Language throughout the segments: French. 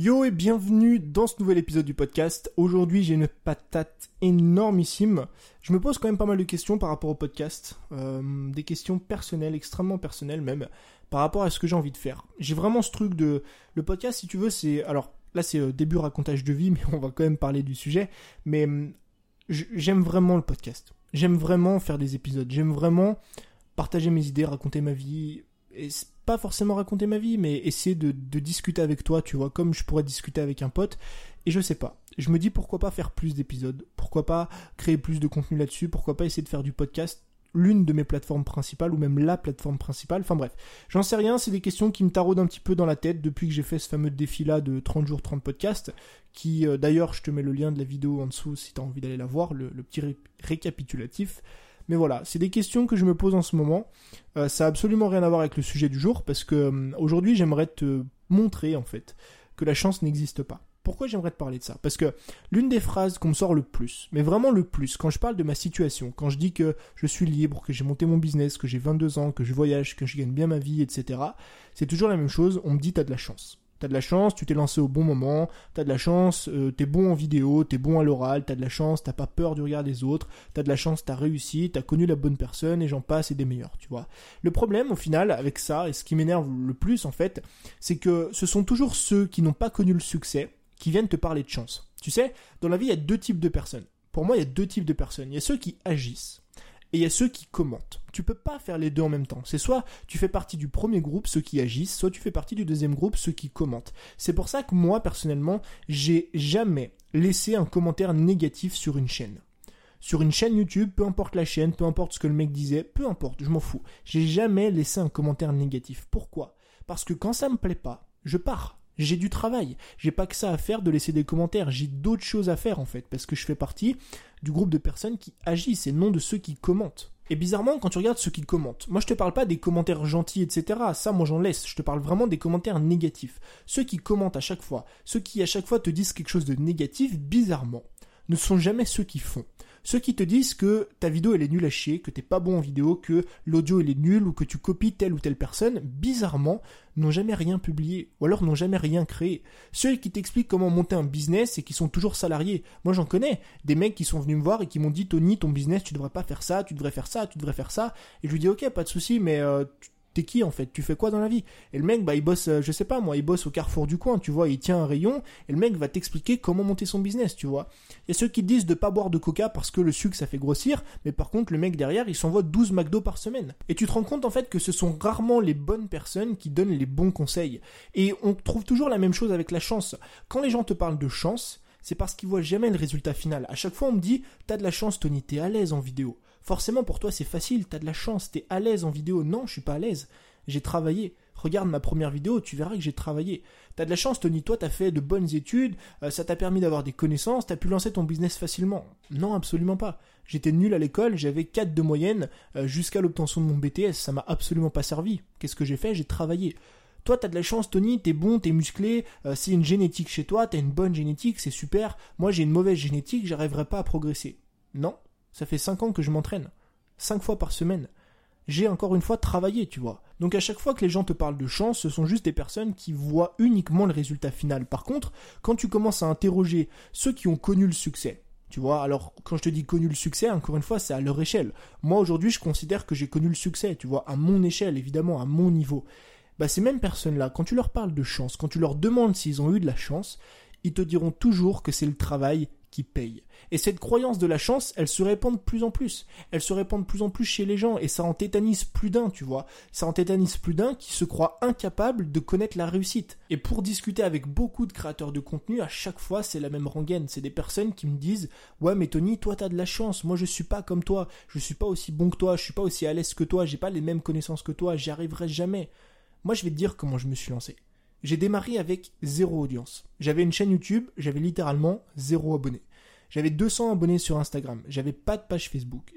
Yo et bienvenue dans ce nouvel épisode du podcast. Aujourd'hui j'ai une patate énormissime. Je me pose quand même pas mal de questions par rapport au podcast. Euh, des questions personnelles, extrêmement personnelles même, par rapport à ce que j'ai envie de faire. J'ai vraiment ce truc de... Le podcast si tu veux c'est... Alors là c'est euh, début racontage de vie mais on va quand même parler du sujet. Mais hum, j'aime vraiment le podcast. J'aime vraiment faire des épisodes. J'aime vraiment partager mes idées, raconter ma vie. Pas forcément raconter ma vie, mais essayer de, discuter avec toi, tu vois, comme je pourrais discuter avec un pote. Et je sais pas. Je me dis pourquoi pas faire plus d'épisodes, pourquoi pas créer plus de contenu là-dessus, pourquoi pas essayer de faire du podcast? L'une de mes plateformes principales ou même la plateforme principale. Enfin bref, j'en sais rien, c'est des questions qui me taraudent un petit peu dans la tête depuis que j'ai fait ce fameux défi là de 30 jours 30 podcasts qui euh, d'ailleurs je te mets le lien de la vidéo en dessous si tu as envie d'aller la voir, le, petit récapitulatif. Mais voilà, c'est des questions que je me pose en ce moment. Euh, ça a absolument rien à voir avec le sujet du jour parce que euh, aujourd'hui j'aimerais te montrer en fait que la chance n'existe pas. Pourquoi j'aimerais te parler de ça? Parce que l'une des phrases qu'on me sort le plus, mais vraiment le plus, quand je parle de ma situation, quand je dis que je suis libre, que j'ai monté mon business, que j'ai 22 ans, que je voyage, que je gagne bien ma vie, etc., c'est toujours la même chose, on me dit t'as de la chance. T'as de la chance, tu t'es lancé au bon moment, t'as de la chance, euh, t'es bon en vidéo, t'es bon à l'oral, t'as de la chance, t'as pas peur du regard des autres, t'as de la chance, t'as réussi, t'as connu la bonne personne et j'en passe et des meilleurs, tu vois. Le problème au final avec ça, et ce qui m'énerve le plus en fait, c'est que ce sont toujours ceux qui n'ont pas connu le succès qui viennent te parler de chance. Tu sais, dans la vie il y a deux types de personnes. Pour moi il y a deux types de personnes. Il y a ceux qui agissent et il y a ceux qui commentent. Tu peux pas faire les deux en même temps. C'est soit tu fais partie du premier groupe, ceux qui agissent, soit tu fais partie du deuxième groupe, ceux qui commentent. C'est pour ça que moi, personnellement, j'ai jamais laissé un commentaire négatif sur une chaîne. Sur une chaîne YouTube, peu importe la chaîne, peu importe ce que le mec disait, peu importe, je m'en fous. J'ai jamais laissé un commentaire négatif. Pourquoi? Parce que quand ça me plaît pas, je pars. J'ai du travail. J'ai pas que ça à faire de laisser des commentaires. J'ai d'autres choses à faire en fait, parce que je fais partie du groupe de personnes qui agissent et non de ceux qui commentent. Et bizarrement, quand tu regardes ceux qui commentent, moi je te parle pas des commentaires gentils, etc. Ça, moi j'en laisse. Je te parle vraiment des commentaires négatifs. Ceux qui commentent à chaque fois, ceux qui à chaque fois te disent quelque chose de négatif, bizarrement, ne sont jamais ceux qui font. Ceux qui te disent que ta vidéo elle est nulle à chier, que t'es pas bon en vidéo, que l'audio il est nul ou que tu copies telle ou telle personne, bizarrement, n'ont jamais rien publié ou alors n'ont jamais rien créé. Ceux qui t'expliquent comment monter un business et qui sont toujours salariés. Moi j'en connais des mecs qui sont venus me voir et qui m'ont dit Tony ton business tu devrais pas faire ça, tu devrais faire ça, tu devrais faire ça. Et je lui dis ok pas de souci mais euh, qui en fait? Tu fais quoi dans la vie? Et le mec, bah il bosse, euh, je sais pas moi, il bosse au carrefour du coin, tu vois, il tient un rayon, et le mec va t'expliquer comment monter son business, tu vois. Il y ceux qui disent de pas boire de coca parce que le sucre ça fait grossir, mais par contre le mec derrière il s'envoie 12 McDo par semaine. Et tu te rends compte en fait que ce sont rarement les bonnes personnes qui donnent les bons conseils. Et on trouve toujours la même chose avec la chance. Quand les gens te parlent de chance, c'est parce qu'ils voient jamais le résultat final. À chaque fois, on me dit, t'as de la chance, Tony, t'es à l'aise en vidéo. Forcément, pour toi, c'est facile, t'as de la chance, t'es à l'aise en vidéo. Non, je suis pas à l'aise. J'ai travaillé. Regarde ma première vidéo, tu verras que j'ai travaillé. T'as de la chance, Tony, toi, t'as fait de bonnes études, euh, ça t'a permis d'avoir des connaissances, t'as pu lancer ton business facilement. Non, absolument pas. J'étais nul à l'école, j'avais 4 de moyenne euh, jusqu'à l'obtention de mon BTS, ça m'a absolument pas servi. Qu'est-ce que j'ai fait? J'ai travaillé. Toi, t'as de la chance, Tony, t'es bon, t'es musclé, euh, c'est une génétique chez toi, t'as une bonne génétique, c'est super. Moi, j'ai une mauvaise génétique, j'arriverai pas à progresser. Non, ça fait 5 ans que je m'entraîne. 5 fois par semaine. J'ai encore une fois travaillé, tu vois. Donc à chaque fois que les gens te parlent de chance, ce sont juste des personnes qui voient uniquement le résultat final. Par contre, quand tu commences à interroger ceux qui ont connu le succès, tu vois, alors quand je te dis connu le succès, encore une fois, c'est à leur échelle. Moi aujourd'hui, je considère que j'ai connu le succès, tu vois, à mon échelle, évidemment, à mon niveau bah ces mêmes personnes-là, quand tu leur parles de chance, quand tu leur demandes s'ils ont eu de la chance, ils te diront toujours que c'est le travail qui paye. Et cette croyance de la chance, elle se répand de plus en plus. Elle se répand de plus en plus chez les gens et ça en tétanise plus d'un, tu vois. Ça en tétanise plus d'un qui se croit incapable de connaître la réussite. Et pour discuter avec beaucoup de créateurs de contenu, à chaque fois, c'est la même rengaine. C'est des personnes qui me disent, ouais, mais Tony, toi, t'as de la chance. Moi, je suis pas comme toi. Je suis pas aussi bon que toi. Je suis pas aussi à l'aise que toi. J'ai pas les mêmes connaissances que toi. J'y arriverai jamais. Moi, je vais te dire comment je me suis lancé. J'ai démarré avec zéro audience. J'avais une chaîne YouTube, j'avais littéralement zéro abonné. J'avais 200 abonnés sur Instagram, j'avais pas de page Facebook.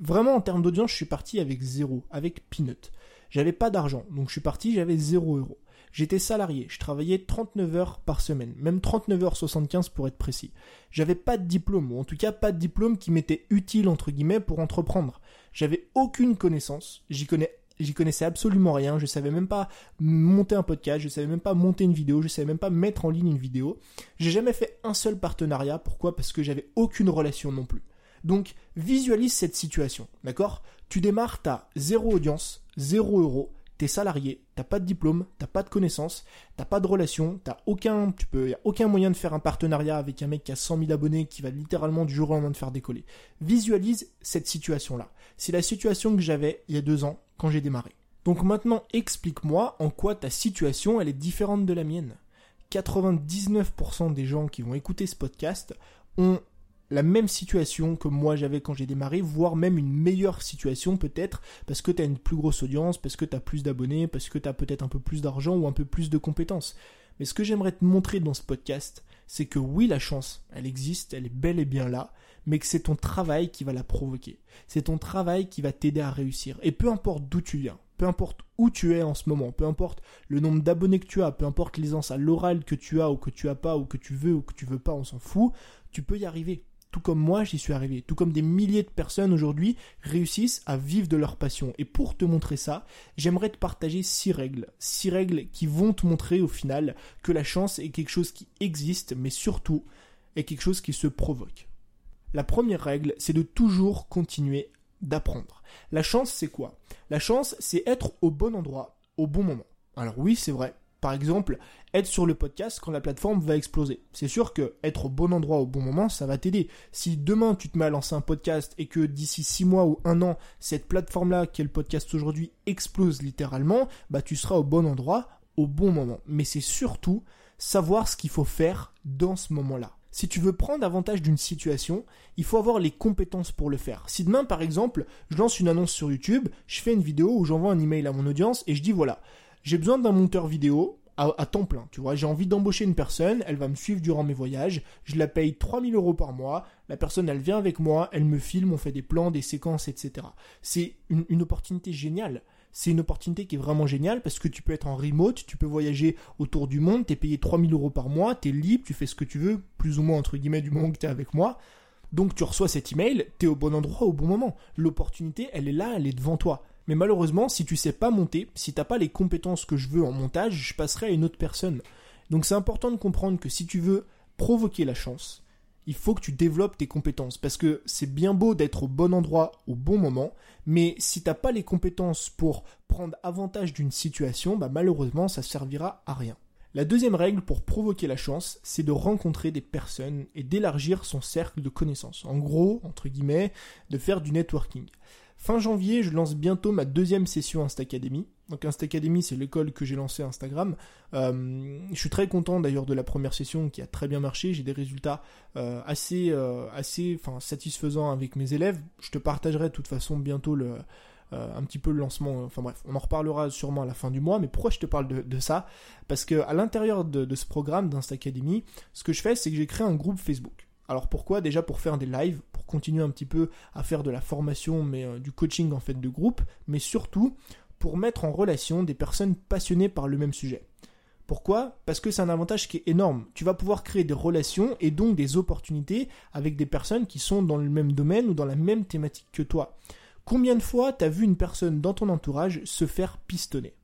Vraiment, en termes d'audience, je suis parti avec zéro, avec Peanut. J'avais pas d'argent, donc je suis parti, j'avais zéro euro. J'étais salarié, je travaillais 39 heures par semaine, même 39 heures 75 pour être précis. J'avais pas de diplôme, ou en tout cas pas de diplôme qui m'était utile entre guillemets pour entreprendre. J'avais aucune connaissance, j'y connais j'y connaissais absolument rien, je savais même pas monter un podcast, je savais même pas monter une vidéo, je savais même pas mettre en ligne une vidéo. J'ai jamais fait un seul partenariat, pourquoi? Parce que j'avais aucune relation non plus. Donc visualise cette situation, d'accord? Tu démarres, t'as zéro audience, zéro euro, t'es salarié, t'as pas de diplôme, t'as pas de connaissances, t'as pas de relation, t'as aucun, tu peux, aucun moyen de faire un partenariat avec un mec qui a 100 000 abonnés qui va littéralement du jour au lendemain te faire décoller. Visualise cette situation-là. C'est la situation que j'avais il y a deux ans quand j'ai démarré. Donc maintenant, explique-moi en quoi ta situation elle est différente de la mienne. 99% des gens qui vont écouter ce podcast ont la même situation que moi j'avais quand j'ai démarré, voire même une meilleure situation peut-être, parce que tu as une plus grosse audience, parce que tu as plus d'abonnés, parce que tu as peut-être un peu plus d'argent ou un peu plus de compétences. Mais ce que j'aimerais te montrer dans ce podcast, c'est que oui, la chance, elle existe, elle est bel et bien là, mais que c'est ton travail qui va la provoquer. C'est ton travail qui va t'aider à réussir. Et peu importe d'où tu viens, peu importe où tu es en ce moment, peu importe le nombre d'abonnés que tu as, peu importe l'aisance à l'oral que tu as ou que tu as pas ou que tu veux ou que tu veux pas, on s'en fout, tu peux y arriver tout comme moi j'y suis arrivé, tout comme des milliers de personnes aujourd'hui réussissent à vivre de leur passion. Et pour te montrer ça, j'aimerais te partager six règles, six règles qui vont te montrer au final que la chance est quelque chose qui existe, mais surtout est quelque chose qui se provoque. La première règle, c'est de toujours continuer d'apprendre. La chance, c'est quoi? La chance, c'est être au bon endroit, au bon moment. Alors oui, c'est vrai, par exemple, être sur le podcast quand la plateforme va exploser. C'est sûr que être au bon endroit au bon moment, ça va t'aider. Si demain tu te mets à lancer un podcast et que d'ici 6 mois ou un an, cette plateforme-là, qui est le podcast aujourd'hui, explose littéralement, bah tu seras au bon endroit au bon moment. Mais c'est surtout savoir ce qu'il faut faire dans ce moment-là. Si tu veux prendre avantage d'une situation, il faut avoir les compétences pour le faire. Si demain, par exemple, je lance une annonce sur YouTube, je fais une vidéo où j'envoie un email à mon audience et je dis voilà, j'ai besoin d'un monteur vidéo à, temps plein. Tu vois, j'ai envie d'embaucher une personne, elle va me suivre durant mes voyages, je la paye 3000 euros par mois, la personne elle vient avec moi, elle me filme, on fait des plans, des séquences, etc. C'est une, opportunité géniale. C'est une opportunité qui est vraiment géniale parce que tu peux être en remote, tu peux voyager autour du monde, t'es payé 3000 euros par mois, t'es libre, tu fais ce que tu veux, plus ou moins entre guillemets du moment que t'es avec moi. Donc tu reçois cet email, t'es au bon endroit au bon moment. L'opportunité, elle est là, elle est devant toi. Mais malheureusement, si tu sais pas monter, si t'as pas les compétences que je veux en montage, je passerai à une autre personne. Donc c'est important de comprendre que si tu veux provoquer la chance, il faut que tu développes tes compétences parce que c'est bien beau d'être au bon endroit au bon moment, mais si t'as pas les compétences pour prendre avantage d'une situation, bah malheureusement ça servira à rien. La deuxième règle pour provoquer la chance, c'est de rencontrer des personnes et d'élargir son cercle de connaissances. En gros, entre guillemets, de faire du networking. Fin janvier, je lance bientôt ma deuxième session Insta Academy. Donc Insta Academy, c'est l'école que j'ai lancée Instagram. Euh, je suis très content d'ailleurs de la première session qui a très bien marché. J'ai des résultats euh, assez, euh, satisfaisants avec mes élèves. Je te partagerai de toute façon bientôt un petit peu le lancement. Enfin bref, on en reparlera sûrement à la fin du mois. Mais pourquoi je te parle de, ça? Parce que à l'intérieur de, de ce programme d'Insta Academy, ce que je fais, c'est que j'ai créé un groupe Facebook. Alors pourquoi? Déjà pour faire des lives, continuer un petit peu à faire de la formation, mais euh, du coaching en fait de groupe, mais surtout pour mettre en relation des personnes passionnées par le même sujet. Pourquoi? Parce que c'est un avantage qui est énorme. Tu vas pouvoir créer des relations et donc des opportunités avec des personnes qui sont dans le même domaine ou dans la même thématique que toi. Combien de fois t'as vu une personne dans ton entourage se faire pistonner?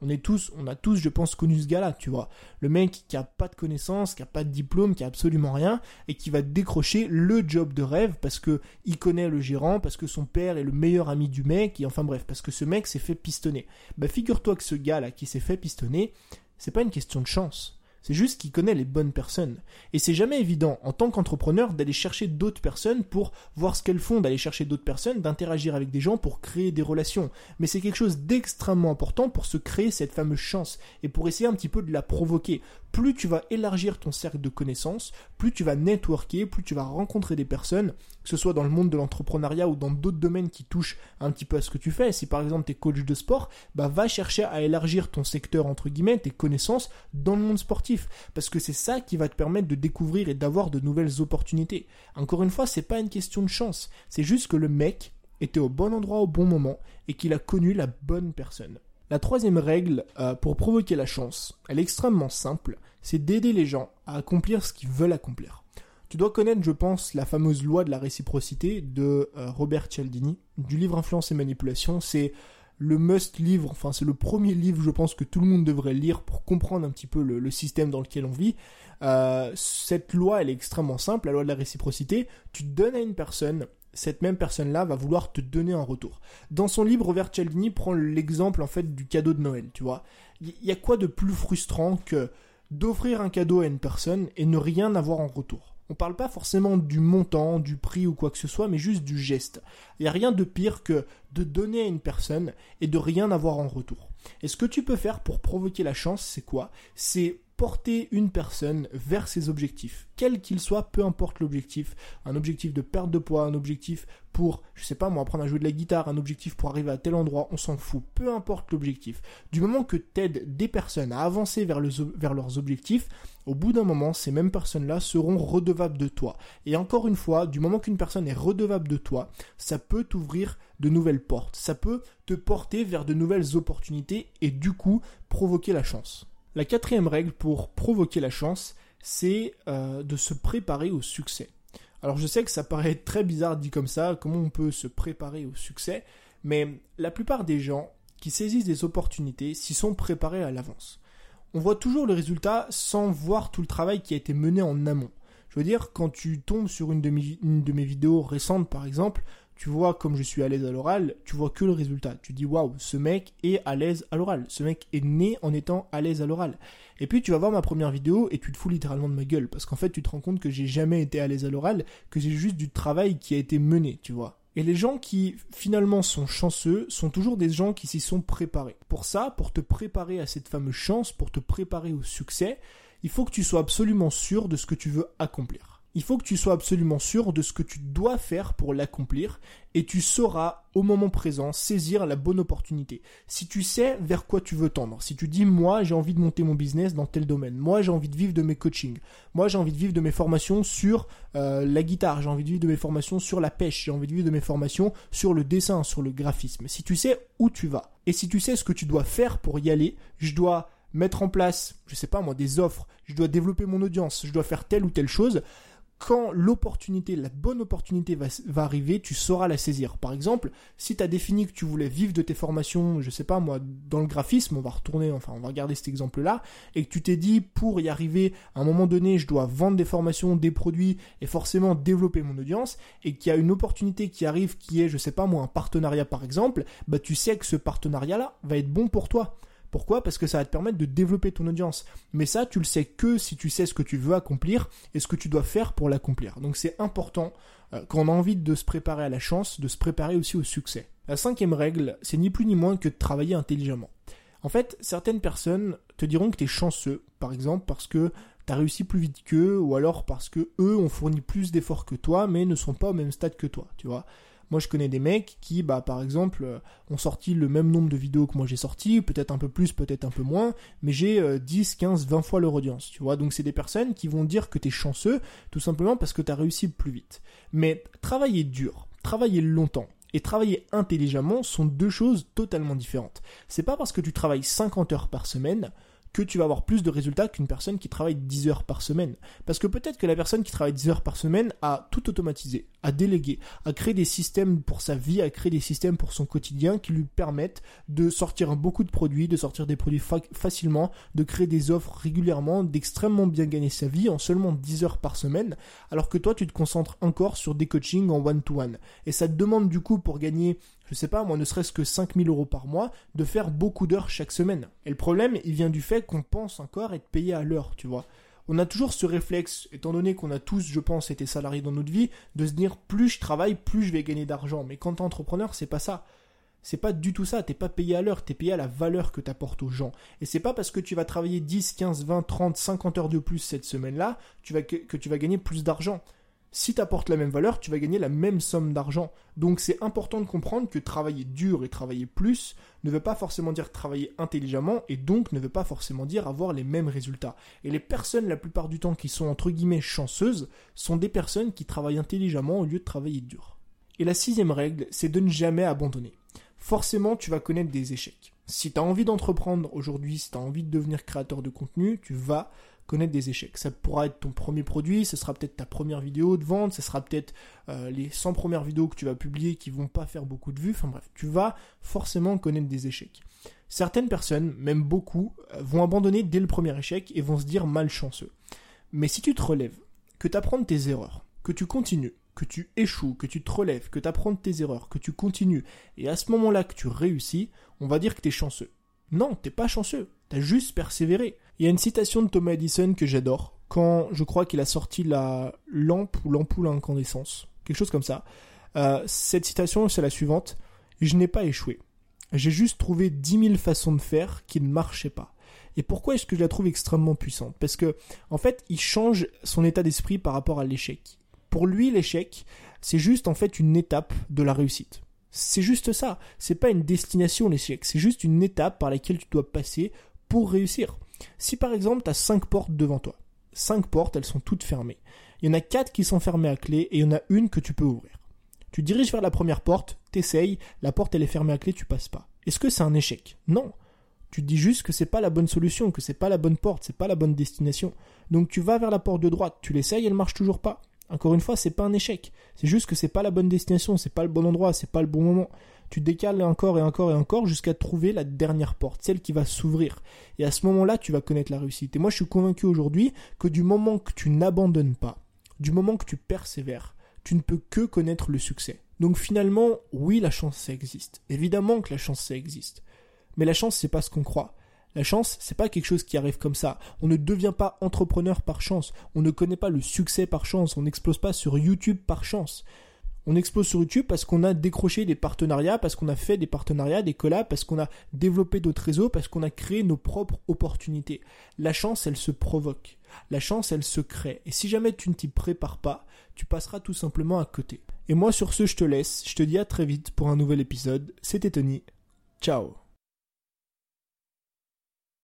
On est tous, on a tous, je pense, connu ce gars-là, tu vois. Le mec qui a pas de connaissances, qui a pas de diplôme, qui a absolument rien, et qui va décrocher le job de rêve parce que il connaît le gérant, parce que son père est le meilleur ami du mec, et enfin bref, parce que ce mec s'est fait pistonner. Bah figure-toi que ce gars-là qui s'est fait pistonner, c'est pas une question de chance. C'est juste qu'il connaît les bonnes personnes. Et c'est jamais évident, en tant qu'entrepreneur, d'aller chercher d'autres personnes pour voir ce qu'elles font, d'aller chercher d'autres personnes, d'interagir avec des gens pour créer des relations. Mais c'est quelque chose d'extrêmement important pour se créer cette fameuse chance et pour essayer un petit peu de la provoquer. Plus tu vas élargir ton cercle de connaissances, plus tu vas networker, plus tu vas rencontrer des personnes, que ce soit dans le monde de l'entrepreneuriat ou dans d'autres domaines qui touchent un petit peu à ce que tu fais. Si par exemple tu es coach de sport, bah va chercher à élargir ton secteur entre guillemets, tes connaissances dans le monde sportif parce que c'est ça qui va te permettre de découvrir et d'avoir de nouvelles opportunités. Encore une fois, c'est pas une question de chance, c'est juste que le mec était au bon endroit au bon moment et qu'il a connu la bonne personne. La troisième règle euh, pour provoquer la chance, elle est extrêmement simple, c'est d'aider les gens à accomplir ce qu'ils veulent accomplir. Tu dois connaître, je pense, la fameuse loi de la réciprocité de euh, Robert Cialdini, du livre Influence et Manipulation. C'est le must livre, enfin c'est le premier livre je pense que tout le monde devrait lire pour comprendre un petit peu le, système dans lequel on vit. Euh, cette loi elle est extrêmement simple, la loi de la réciprocité, tu donnes à une personne, cette même personne-là va vouloir te donner un retour. Dans son livre, Robert Cialdini prend l'exemple en fait du cadeau de Noël, tu vois. Il y a quoi de plus frustrant que d'offrir un cadeau à une personne et ne rien avoir en retour? On parle pas forcément du montant, du prix ou quoi que ce soit, mais juste du geste. Il n'y a rien de pire que de donner à une personne et de rien avoir en retour. Et ce que tu peux faire pour provoquer la chance, c'est quoi? C'est porter une personne vers ses objectifs, quel qu'il soit, peu importe l'objectif, un objectif de perte de poids, un objectif pour, je sais pas moi, apprendre à jouer de la guitare, un objectif pour arriver à tel endroit, on s'en fout, peu importe l'objectif. Du moment que t'aides des personnes à avancer vers, vers leurs objectifs, au bout d'un moment, ces mêmes personnes-là seront redevables de toi. Et encore une fois, du moment qu'une personne est redevable de toi, ça peut t'ouvrir de nouvelles portes, ça peut te porter vers de nouvelles opportunités et du coup provoquer la chance. La quatrième règle pour provoquer la chance, c'est euh, de se préparer au succès. Alors je sais que ça paraît très bizarre dit comme ça, comment on peut se préparer au succès, mais la plupart des gens qui saisissent des opportunités s'y sont préparés à l'avance. On voit toujours le résultat sans voir tout le travail qui a été mené en amont. Je veux dire, quand tu tombes sur une de mes vidéos récentes par exemple, tu vois comme je suis à l'aise à l'oral, tu vois que le résultat. Tu dis waouh, ce mec est à l'aise à l'oral. Ce mec est né en étant à l'aise à l'oral. Et puis tu vas voir ma première vidéo et tu te fous littéralement de ma gueule parce qu'en fait tu te rends compte que j'ai jamais été à l'aise à l'oral, que j'ai juste du travail qui a été mené, tu vois. Et les gens qui finalement sont chanceux sont toujours des gens qui s'y sont préparés. Pour ça, pour te préparer à cette fameuse chance, pour te préparer au succès, il faut que tu sois absolument sûr de ce que tu veux accomplir il faut que tu sois absolument sûr de ce que tu dois faire pour l'accomplir et tu sauras au moment présent saisir la bonne opportunité. Si tu sais vers quoi tu veux tendre, si tu dis moi j'ai envie de monter mon business dans tel domaine, moi j'ai envie de vivre de mes coachings, moi j'ai envie de vivre de mes formations sur euh, la guitare, j'ai envie de vivre de mes formations sur la pêche, j'ai envie de vivre de mes formations sur le dessin, sur le graphisme. Si tu sais où tu vas et si tu sais ce que tu dois faire pour y aller, je dois mettre en place, je sais pas moi, des offres, je dois développer mon audience, je dois faire telle ou telle chose, quand l'opportunité, la bonne opportunité va, arriver, tu sauras la saisir. Par exemple, si tu as défini que tu voulais vivre de tes formations, je sais pas moi, dans le graphisme, on va retourner, enfin on va regarder cet exemple-là, et que tu t'es dit pour y arriver, à un moment donné, je dois vendre des formations, des produits, et forcément développer mon audience, et qu'il y a une opportunité qui arrive qui est, je sais pas moi, un partenariat par exemple, bah tu sais que ce partenariat-là va être bon pour toi. Pourquoi? Parce que ça va te permettre de développer ton audience. Mais ça, tu le sais que si tu sais ce que tu veux accomplir et ce que tu dois faire pour l'accomplir. Donc c'est important, euh, quand on a envie de se préparer à la chance, de se préparer aussi au succès. La cinquième règle, c'est ni plus ni moins que de travailler intelligemment. En fait, certaines personnes te diront que tu es chanceux, par exemple, parce que tu as réussi plus vite qu'eux, ou alors parce que eux ont fourni plus d'efforts que toi, mais ne sont pas au même stade que toi, tu vois. Moi, je connais des mecs qui, bah, par exemple, euh, ont sorti le même nombre de vidéos que moi j'ai sorti, peut-être un peu plus, peut-être un peu moins, mais j'ai 10, 15, 20 fois leur audience, tu vois. Donc, c'est des personnes qui vont dire que tu es chanceux, tout simplement parce que tu as réussi plus vite. Mais travailler dur, travailler longtemps, et travailler intelligemment sont deux choses totalement différentes. C'est pas parce que tu travailles 50 heures par semaine que tu vas avoir plus de résultats qu'une personne qui travaille 10 heures par semaine. Parce que peut-être que la personne qui travaille 10 heures par semaine a tout automatisé, a délégué, a créé des systèmes pour sa vie, a créé des systèmes pour son quotidien qui lui permettent de sortir beaucoup de produits, de sortir des produits facilement, de créer des offres régulièrement, d'extrêmement bien gagner sa vie en seulement 10 heures par semaine, alors que toi tu te concentres encore sur des coachings en one-to-one. -one. Et ça te demande du coup pour gagner je sais pas, moi, ne serait-ce que 5000 euros par mois, de faire beaucoup d'heures chaque semaine. Et le problème, il vient du fait qu'on pense encore être payé à l'heure, tu vois. On a toujours ce réflexe, étant donné qu'on a tous, je pense, été salariés dans notre vie, de se dire plus je travaille, plus je vais gagner d'argent. Mais quand t'es entrepreneur, c'est pas ça. C'est pas du tout ça, t'es pas payé à l'heure, t'es payé à la valeur que t'apportes aux gens. Et c'est pas parce que tu vas travailler 10, 15, 20, 30, 50 heures de plus cette semaine-là que, que tu vas gagner plus d'argent si tu apportes la même valeur, tu vas gagner la même somme d'argent. Donc c'est important de comprendre que travailler dur et travailler plus ne veut pas forcément dire travailler intelligemment et donc ne veut pas forcément dire avoir les mêmes résultats. Et les personnes la plupart du temps qui sont entre guillemets chanceuses sont des personnes qui travaillent intelligemment au lieu de travailler dur. Et la sixième règle, c'est de ne jamais abandonner. Forcément, tu vas connaître des échecs. Si tu as envie d'entreprendre aujourd'hui, si tu as envie de devenir créateur de contenu, tu vas connaître des échecs. Ça pourra être ton premier produit, ce sera peut-être ta première vidéo de vente, ce sera peut-être euh, les 100 premières vidéos que tu vas publier qui vont pas faire beaucoup de vues. Enfin bref, tu vas forcément connaître des échecs. Certaines personnes, même beaucoup, euh, vont abandonner dès le premier échec et vont se dire malchanceux. Mais si tu te relèves, que tu apprends tes erreurs, que tu continues, que tu échoues, que tu te relèves, que tu apprends tes erreurs, que tu continues, et à ce moment-là que tu réussis, on va dire que tu es chanceux. Non, t'es pas chanceux, t'as juste persévéré. Il y a une citation de Thomas Edison que j'adore, quand je crois qu'il a sorti la lampe ou l'ampoule à incandescence, quelque chose comme ça. Euh, cette citation, c'est la suivante. Je n'ai pas échoué. J'ai juste trouvé dix mille façons de faire qui ne marchaient pas. Et pourquoi est-ce que je la trouve extrêmement puissante? Parce que, en fait, il change son état d'esprit par rapport à l'échec. Pour lui, l'échec, c'est juste en fait une étape de la réussite. C'est juste ça. C'est pas une destination l'échec. C'est juste une étape par laquelle tu dois passer pour réussir. Si par exemple tu as cinq portes devant toi, cinq portes, elles sont toutes fermées. Il y en a quatre qui sont fermées à clé et il y en a une que tu peux ouvrir. Tu diriges vers la première porte, t'essayes, la porte elle est fermée à clé, tu passes pas. Est-ce que c'est un échec? Non. Tu dis juste que c'est pas la bonne solution, que c'est pas la bonne porte, c'est pas la bonne destination. Donc tu vas vers la porte de droite, tu l'essayes, elle marche toujours pas. Encore une fois, c'est pas un échec. C'est juste que c'est pas la bonne destination, c'est pas le bon endroit, c'est pas le bon moment. Tu décales encore et encore et encore jusqu'à trouver la dernière porte, celle qui va s'ouvrir. Et à ce moment-là, tu vas connaître la réussite. Et moi, je suis convaincu aujourd'hui que du moment que tu n'abandonnes pas, du moment que tu persévères, tu ne peux que connaître le succès. Donc finalement, oui, la chance, ça existe. Évidemment que la chance, ça existe. Mais la chance, c'est pas ce qu'on croit. La chance, c'est pas quelque chose qui arrive comme ça. On ne devient pas entrepreneur par chance. On ne connaît pas le succès par chance. On n'explose pas sur YouTube par chance. On explose sur YouTube parce qu'on a décroché des partenariats, parce qu'on a fait des partenariats, des collabs, parce qu'on a développé d'autres réseaux, parce qu'on a créé nos propres opportunités. La chance, elle se provoque. La chance, elle se crée. Et si jamais tu ne t'y prépares pas, tu passeras tout simplement à côté. Et moi, sur ce, je te laisse. Je te dis à très vite pour un nouvel épisode. C'était Tony. Ciao